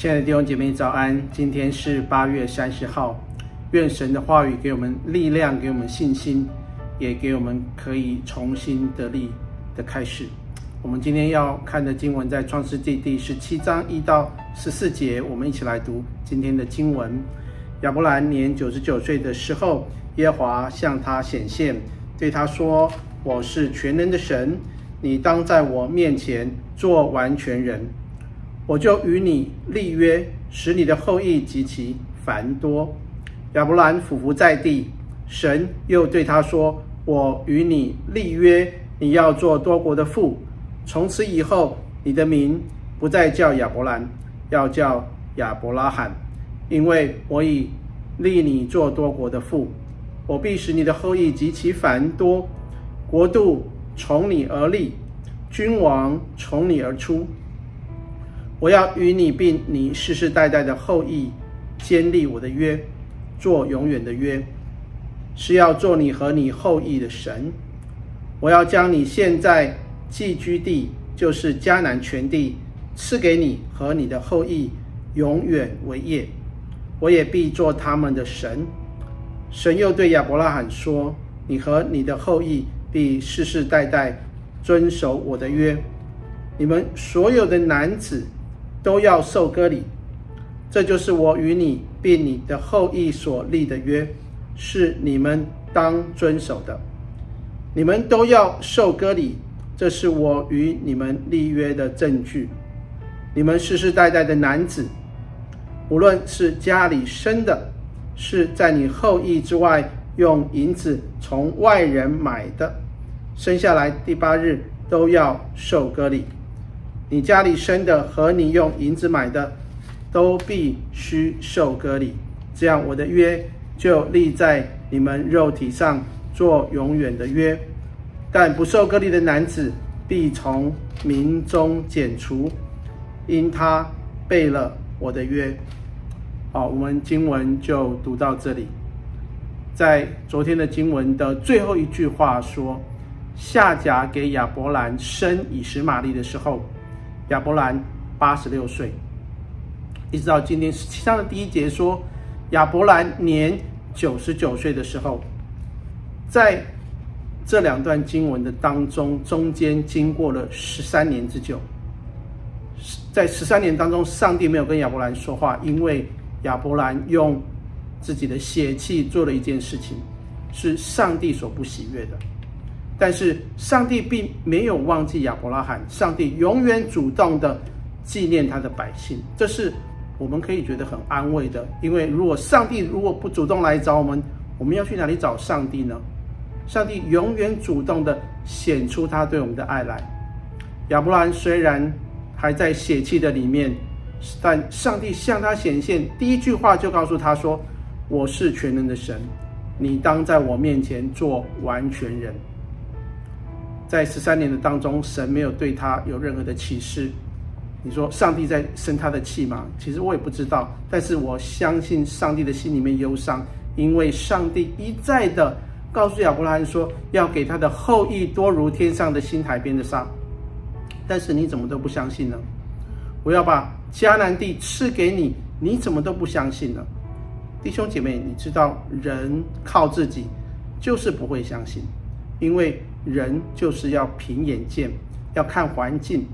亲爱的弟兄姐妹，早安！今天是八月三十号，愿神的话语给我们力量，给我们信心，也给我们可以重新得力的开始。我们今天要看的经文在创世纪第十七章一到十四节，我们一起来读今天的经文。亚伯兰年九十九岁的时候，耶华向他显现，对他说：“我是全能的神，你当在我面前做完全人。”我就与你立约，使你的后裔极其繁多。亚伯兰俯伏在地，神又对他说：“我与你立约，你要做多国的父。从此以后，你的名不再叫亚伯兰，要叫亚伯拉罕，因为我已立你做多国的父。我必使你的后裔极其繁多，国度从你而立，君王从你而出。”我要与你并你世世代代的后裔坚立我的约，做永远的约，是要做你和你后裔的神。我要将你现在寄居地，就是迦南全地，赐给你和你的后裔，永远为业。我也必做他们的神。神又对亚伯拉罕说：“你和你的后裔必世世代代遵守我的约。你们所有的男子。”都要受割礼，这就是我与你并你的后裔所立的约，是你们当遵守的。你们都要受割礼，这是我与你们立约的证据。你们世世代代的男子，无论是家里生的，是在你后裔之外用银子从外人买的，生下来第八日都要受割礼。你家里生的和你用银子买的，都必须受割礼。这样，我的约就立在你们肉体上，做永远的约。但不受割礼的男子，必从民中剪除，因他背了我的约。好，我们经文就读到这里。在昨天的经文的最后一句话说，夏甲给亚伯兰生以实玛利的时候。亚伯兰八十六岁，一直到今天十七章的第一节说，亚伯兰年九十九岁的时候，在这两段经文的当中，中间经过了十三年之久。在十三年当中，上帝没有跟亚伯兰说话，因为亚伯兰用自己的血气做了一件事情，是上帝所不喜悦的。但是上帝并没有忘记亚伯拉罕，上帝永远主动的纪念他的百姓，这是我们可以觉得很安慰的。因为如果上帝如果不主动来找我们，我们要去哪里找上帝呢？上帝永远主动的显出他对我们的爱来。亚伯兰虽然还在血气的里面，但上帝向他显现，第一句话就告诉他说：“我是全能的神，你当在我面前做完全人。”在十三年的当中，神没有对他有任何的启示。你说上帝在生他的气吗？其实我也不知道，但是我相信上帝的心里面忧伤，因为上帝一再的告诉亚伯拉罕说，要给他的后裔多如天上的星海边的沙。但是你怎么都不相信呢？我要把迦南地赐给你，你怎么都不相信呢？弟兄姐妹，你知道人靠自己就是不会相信，因为。人就是要凭眼见，要看环境，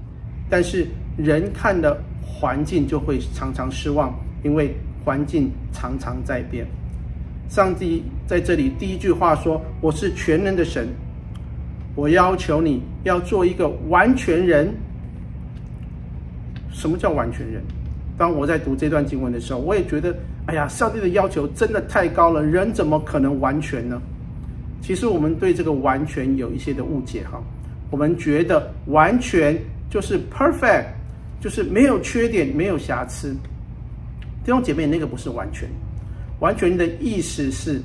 但是人看的环境就会常常失望，因为环境常常在变。上帝在这里第一句话说：“我是全能的神，我要求你要做一个完全人。”什么叫完全人？当我在读这段经文的时候，我也觉得，哎呀，上帝的要求真的太高了，人怎么可能完全呢？其实我们对这个完全有一些的误解哈，我们觉得完全就是 perfect，就是没有缺点、没有瑕疵。弟兄姐妹，那个不是完全，完全的意思是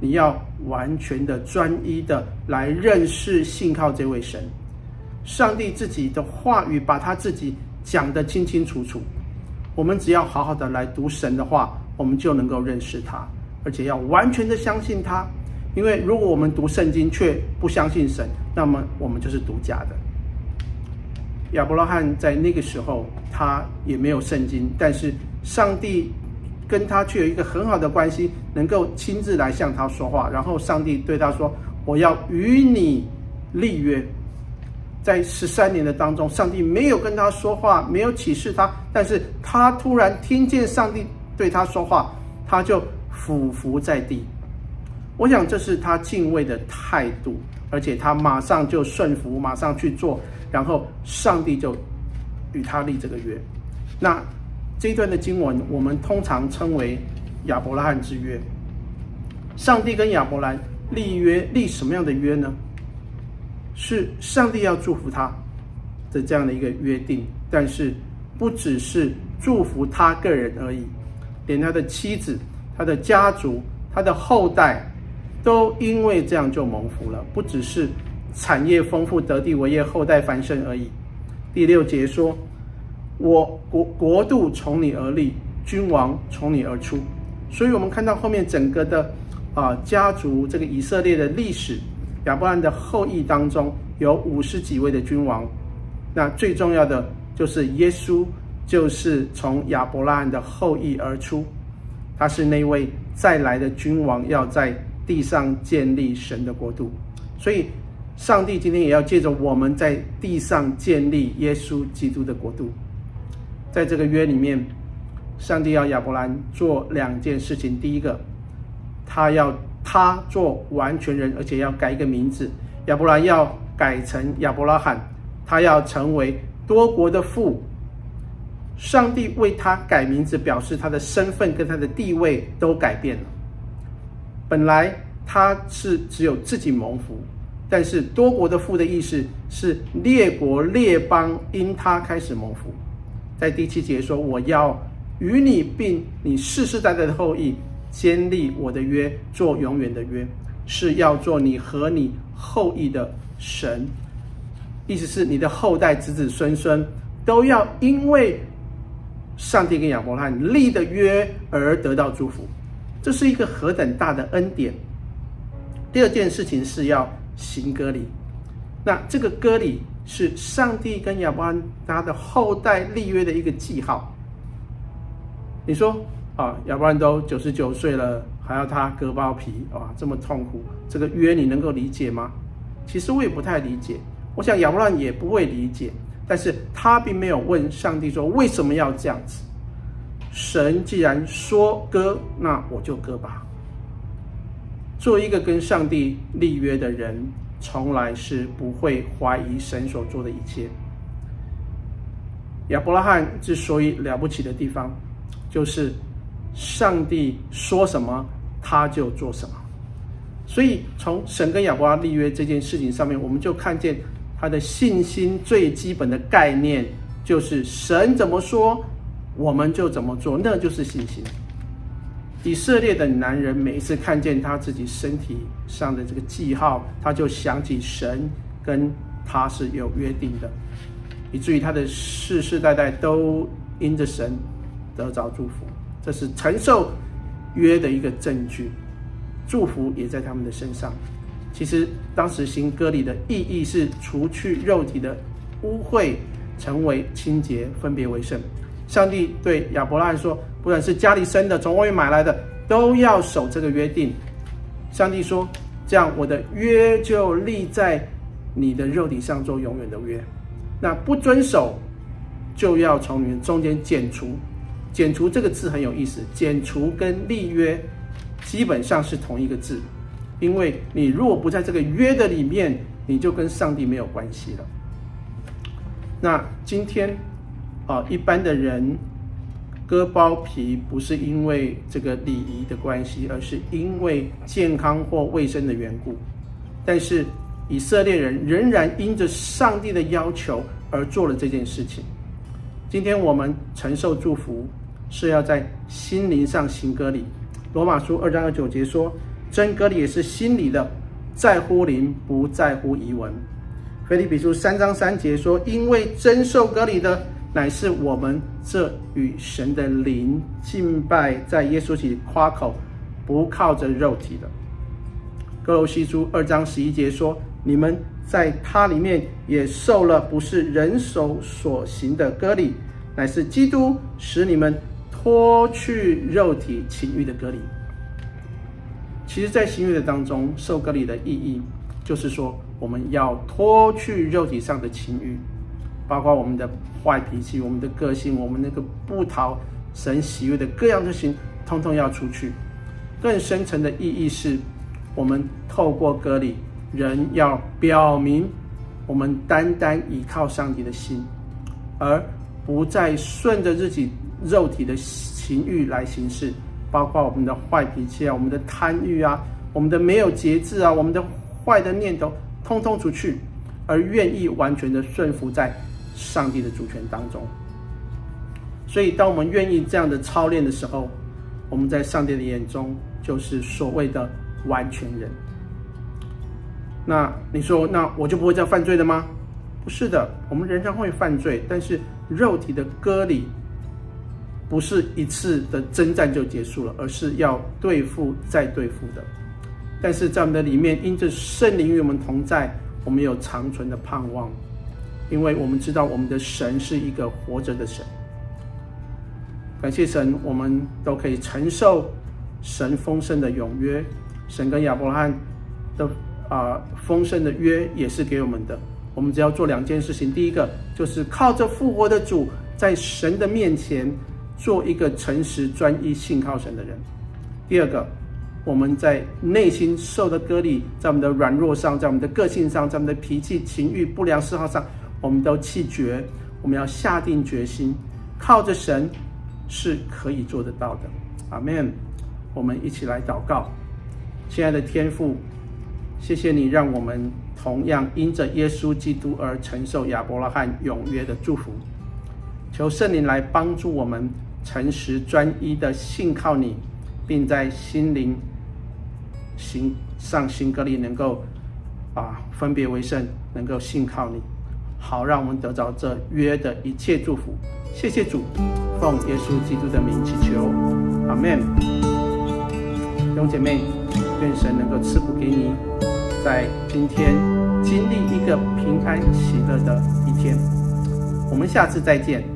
你要完全的、专一的来认识、信靠这位神，上帝自己的话语，把他自己讲得清清楚楚。我们只要好好的来读神的话，我们就能够认识他，而且要完全的相信他。因为如果我们读圣经却不相信神，那么我们就是读假的。亚伯拉罕在那个时候他也没有圣经，但是上帝跟他却有一个很好的关系，能够亲自来向他说话。然后上帝对他说：“我要与你立约。”在十三年的当中，上帝没有跟他说话，没有启示他，但是他突然听见上帝对他说话，他就俯伏在地。我想这是他敬畏的态度，而且他马上就顺服，马上去做，然后上帝就与他立这个约。那这一段的经文，我们通常称为亚伯拉罕之约。上帝跟亚伯兰立约，立什么样的约呢？是上帝要祝福他的这样的一个约定，但是不只是祝福他个人而已，连他的妻子、他的家族、他的后代，都因为这样就蒙福了。不只是产业丰富、得地为业、后代繁盛而已。第六节说：“我国国度从你而立，君王从你而出。”所以，我们看到后面整个的啊家族这个以色列的历史。亚伯兰的后裔当中有五十几位的君王，那最重要的就是耶稣，就是从亚伯拉罕的后裔而出，他是那位再来的君王，要在地上建立神的国度。所以，上帝今天也要借着我们在地上建立耶稣基督的国度。在这个约里面，上帝要亚伯兰做两件事情，第一个，他要。他做完全人，而且要改一个名字，亚伯兰要改成亚伯拉罕，他要成为多国的父。上帝为他改名字，表示他的身份跟他的地位都改变了。本来他是只有自己蒙福，但是多国的父的意思是列国列邦因他开始蒙福。在第七节说：“我要与你并你世世代代的后裔。”坚立我的约，做永远的约，是要做你和你后裔的神。意思是你的后代子子孙孙都要因为上帝跟亚伯拉罕立的约而得到祝福。这是一个何等大的恩典！第二件事情是要行割礼。那这个割礼是上帝跟亚伯拉罕他的后代立约的一个记号。你说？啊，亚伯兰都九十九岁了，还要他割包皮，哇，这么痛苦，这个约你能够理解吗？其实我也不太理解，我想亚伯兰也不会理解，但是他并没有问上帝说为什么要这样子。神既然说割，那我就割吧。做一个跟上帝立约的人，从来是不会怀疑神所做的一切。亚伯拉罕之所以了不起的地方，就是。上帝说什么，他就做什么。所以，从神跟亚伯拉罕立约这件事情上面，我们就看见他的信心最基本的概念，就是神怎么说，我们就怎么做，那就是信心。以色列的男人每一次看见他自己身体上的这个记号，他就想起神跟他是有约定的，以至于他的世世代代都因着神得着祝福。这是承受约的一个证据，祝福也在他们的身上。其实当时行割礼的意义是除去肉体的污秽，成为清洁，分别为圣。上帝对亚伯拉罕说：“不管是家里生的，从外面买来的，都要守这个约定。”上帝说：“这样我的约就立在你的肉体上，做永远的约。那不遵守，就要从你们中间剪除。”剪除这个字很有意思，剪除跟立约基本上是同一个字，因为你如果不在这个约的里面，你就跟上帝没有关系了。那今天啊，一般的人割包皮不是因为这个礼仪的关系，而是因为健康或卫生的缘故。但是以色列人仍然因着上帝的要求而做了这件事情。今天我们承受祝福。是要在心灵上行割礼。罗马书二章二九节说：“真割礼也是心里的，在乎灵，不在乎仪文。”腓立比书三章三节说：“因为真受割礼的，乃是我们这与神的灵敬拜，在耶稣里夸口，不靠着肉体的。”哥罗西书二章十一节说：“你们在他里面也受了不是人手所行的割礼，乃是基督使你们脱去肉体情欲的割礼。其实，在新约的当中，受割礼的意义就是说，我们要脱去肉体上的情欲，包括我们的坏脾气、我们的个性、我们那个不讨神喜悦的各样的心，通通要出去。更深层的意义是，我们透过隔离，人要表明我们单单依靠上帝的心，而不再顺着自己肉体的情欲来行事。包括我们的坏脾气啊，我们的贪欲啊，我们的没有节制啊，我们的坏的念头，通通出去，而愿意完全的顺服在上帝的主权当中。所以，当我们愿意这样的操练的时候，我们在上帝的眼中就是所谓的完全人。那你说，那我就不会再犯罪了吗？不是的，我们仍然会犯罪，但是肉体的割礼。不是一次的征战就结束了，而是要对付再对付的。但是在我们的里面，因着圣灵与我们同在，我们有长存的盼望，因为我们知道我们的神是一个活着的神。感谢神，我们都可以承受神丰盛的永约。神跟亚伯拉罕的啊丰盛的约也是给我们的。我们只要做两件事情：第一个就是靠着复活的主，在神的面前。做一个诚实、专一、信靠神的人。第二个，我们在内心受的割礼，在我们的软弱上，在我们的个性上，在我们的脾气、情欲、不良嗜好上，我们都弃绝。我们要下定决心，靠着神是可以做得到的。阿门。我们一起来祷告，亲爱的天父，谢谢你让我们同样因着耶稣基督而承受亚伯拉罕永约的祝福。求圣灵来帮助我们诚实专一的信靠你，并在心灵行上行格里，能够啊分别为圣，能够信靠你，好让我们得着这约的一切祝福。谢谢主，奉耶稣基督的名祈求，阿门。弟兄姐妹，愿神能够赐福给你，在今天经历一个平安喜乐的一天。我们下次再见。